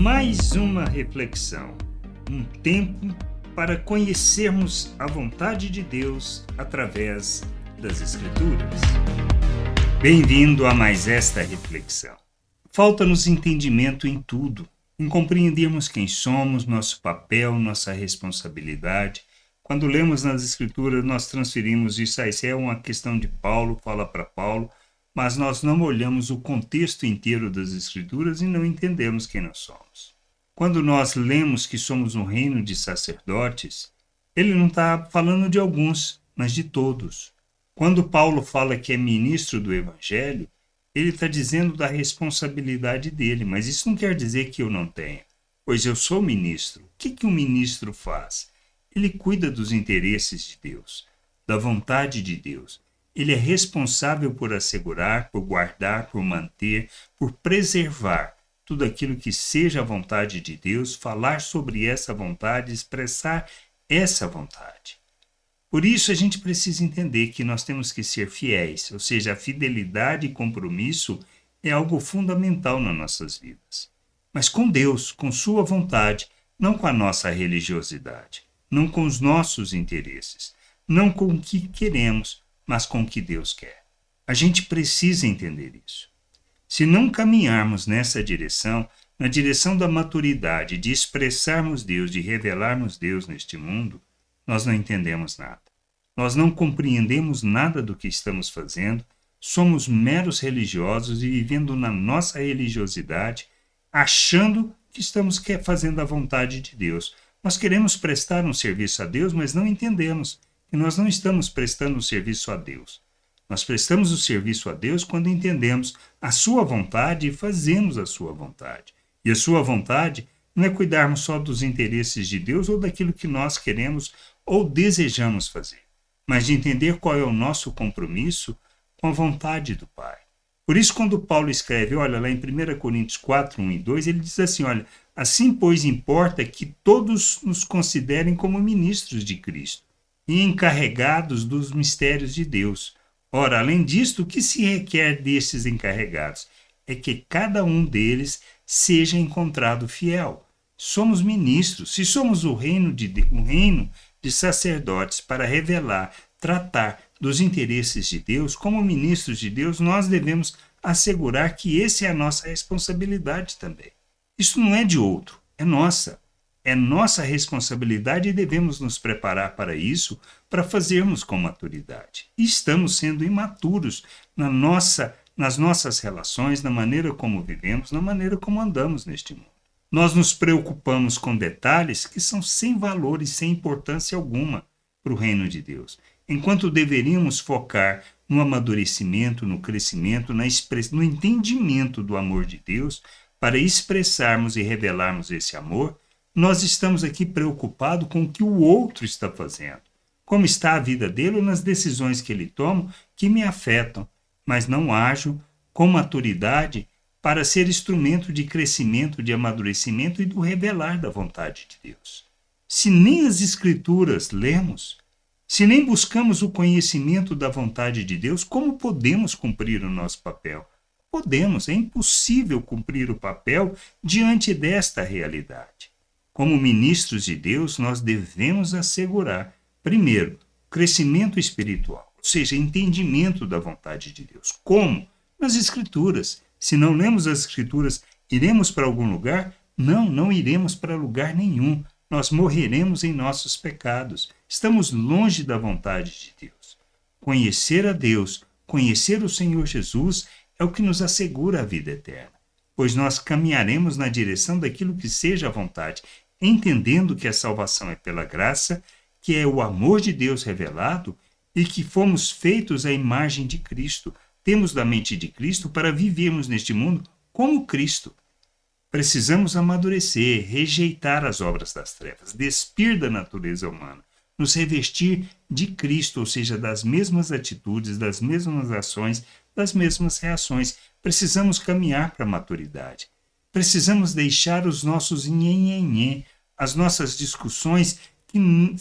Mais uma reflexão, um tempo para conhecermos a vontade de Deus através das Escrituras. Bem-vindo a mais esta reflexão. Falta-nos entendimento em tudo, em compreendermos quem somos, nosso papel, nossa responsabilidade. Quando lemos nas Escrituras, nós transferimos isso, isso é uma questão de Paulo, fala para Paulo, mas nós não olhamos o contexto inteiro das Escrituras e não entendemos quem nós somos. Quando nós lemos que somos um reino de sacerdotes, ele não está falando de alguns, mas de todos. Quando Paulo fala que é ministro do Evangelho, ele está dizendo da responsabilidade dele, mas isso não quer dizer que eu não tenha, pois eu sou ministro. O que, que um ministro faz? Ele cuida dos interesses de Deus, da vontade de Deus. Ele é responsável por assegurar, por guardar, por manter, por preservar tudo aquilo que seja a vontade de Deus, falar sobre essa vontade, expressar essa vontade. Por isso a gente precisa entender que nós temos que ser fiéis, ou seja, a fidelidade e compromisso é algo fundamental nas nossas vidas. Mas com Deus, com Sua vontade, não com a nossa religiosidade, não com os nossos interesses, não com o que queremos, mas com o que Deus quer. A gente precisa entender isso. Se não caminharmos nessa direção, na direção da maturidade, de expressarmos Deus, de revelarmos Deus neste mundo, nós não entendemos nada. Nós não compreendemos nada do que estamos fazendo, somos meros religiosos e vivendo na nossa religiosidade, achando que estamos fazendo a vontade de Deus. Nós queremos prestar um serviço a Deus, mas não entendemos que nós não estamos prestando o serviço a Deus. Nós prestamos o serviço a Deus quando entendemos a Sua vontade e fazemos a Sua vontade. E a Sua vontade não é cuidarmos só dos interesses de Deus ou daquilo que nós queremos ou desejamos fazer, mas de entender qual é o nosso compromisso com a vontade do Pai. Por isso, quando Paulo escreve, olha, lá em 1 Coríntios 4, 1 e 2, ele diz assim: olha, assim, pois, importa que todos nos considerem como ministros de Cristo e encarregados dos mistérios de Deus. Ora, além disto, o que se requer destes encarregados? É que cada um deles seja encontrado fiel. Somos ministros, se somos o reino de, um reino de sacerdotes para revelar, tratar dos interesses de Deus, como ministros de Deus, nós devemos assegurar que esse é a nossa responsabilidade também. Isso não é de outro, é nossa. É nossa responsabilidade e devemos nos preparar para isso, para fazermos com maturidade. Estamos sendo imaturos na nossa, nas nossas relações, na maneira como vivemos, na maneira como andamos neste mundo. Nós nos preocupamos com detalhes que são sem valor e sem importância alguma para o reino de Deus, enquanto deveríamos focar no amadurecimento, no crescimento, no entendimento do amor de Deus, para expressarmos e revelarmos esse amor nós estamos aqui preocupados com o que o outro está fazendo, como está a vida dele ou nas decisões que ele toma que me afetam, mas não ajo com maturidade para ser instrumento de crescimento, de amadurecimento e do revelar da vontade de Deus. Se nem as Escrituras lemos, se nem buscamos o conhecimento da vontade de Deus, como podemos cumprir o nosso papel? Podemos, é impossível cumprir o papel diante desta realidade. Como ministros de Deus, nós devemos assegurar, primeiro, crescimento espiritual, ou seja, entendimento da vontade de Deus. Como? Nas Escrituras. Se não lemos as Escrituras, iremos para algum lugar? Não, não iremos para lugar nenhum. Nós morreremos em nossos pecados. Estamos longe da vontade de Deus. Conhecer a Deus, conhecer o Senhor Jesus, é o que nos assegura a vida eterna pois nós caminharemos na direção daquilo que seja a vontade entendendo que a salvação é pela graça, que é o amor de Deus revelado e que fomos feitos à imagem de Cristo. Temos da mente de Cristo para vivermos neste mundo como Cristo. Precisamos amadurecer, rejeitar as obras das trevas, despir da natureza humana, nos revestir de Cristo, ou seja, das mesmas atitudes, das mesmas ações, das mesmas reações. Precisamos caminhar para a maturidade. Precisamos deixar os nossos nhenhenhê, as nossas discussões que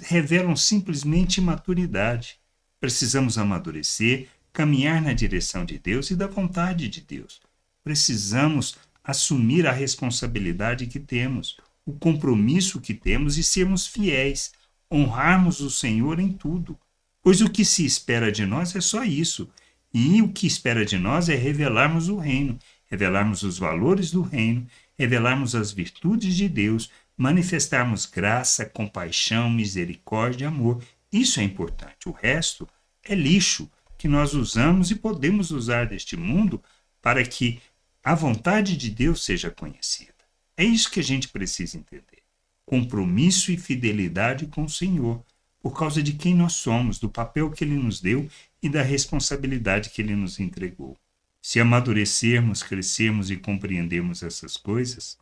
revelam simplesmente imaturidade. Precisamos amadurecer, caminhar na direção de Deus e da vontade de Deus. Precisamos assumir a responsabilidade que temos, o compromisso que temos e sermos fiéis, honrarmos o Senhor em tudo. Pois o que se espera de nós é só isso. E o que espera de nós é revelarmos o reino, revelarmos os valores do reino, revelarmos as virtudes de Deus, manifestarmos graça, compaixão, misericórdia e amor. Isso é importante. O resto é lixo que nós usamos e podemos usar deste mundo para que a vontade de Deus seja conhecida. É isso que a gente precisa entender. Compromisso e fidelidade com o Senhor, por causa de quem nós somos, do papel que Ele nos deu e da responsabilidade que Ele nos entregou. Se amadurecermos, crescermos e compreendermos essas coisas,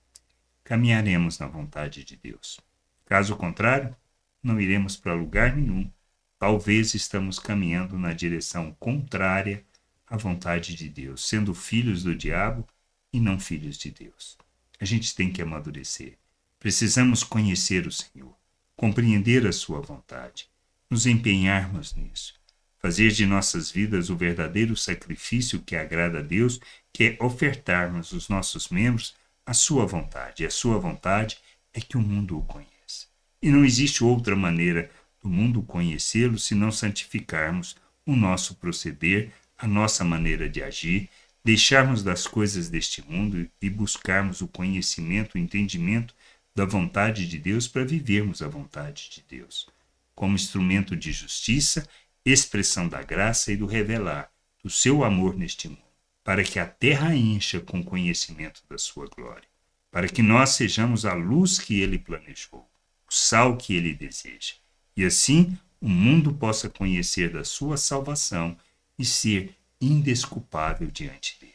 caminharemos na vontade de Deus. Caso contrário, não iremos para lugar nenhum. Talvez estamos caminhando na direção contrária à vontade de Deus, sendo filhos do diabo e não filhos de Deus. A gente tem que amadurecer. Precisamos conhecer o Senhor, compreender a sua vontade, nos empenharmos nisso fazer de nossas vidas o verdadeiro sacrifício que agrada a Deus, que é ofertarmos os nossos membros à sua vontade. E a sua vontade é que o mundo o conheça. E não existe outra maneira do mundo conhecê-lo se não santificarmos o nosso proceder, a nossa maneira de agir, deixarmos das coisas deste mundo e buscarmos o conhecimento, o entendimento da vontade de Deus para vivermos a vontade de Deus, como instrumento de justiça expressão da graça e do revelar do seu amor neste mundo, para que a terra encha com conhecimento da sua glória, para que nós sejamos a luz que ele planejou, o sal que ele deseja, e assim o mundo possa conhecer da sua salvação e ser indesculpável diante dele.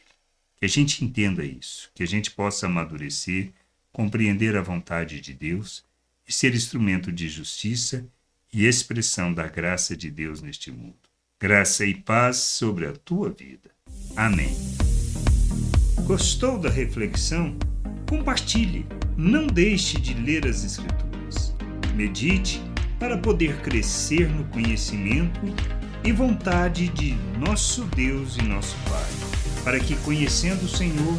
Que a gente entenda isso, que a gente possa amadurecer, compreender a vontade de Deus e ser instrumento de justiça e expressão da graça de Deus neste mundo. Graça e paz sobre a tua vida. Amém. Gostou da reflexão? Compartilhe. Não deixe de ler as Escrituras. Medite para poder crescer no conhecimento e vontade de nosso Deus e nosso Pai, para que, conhecendo o Senhor,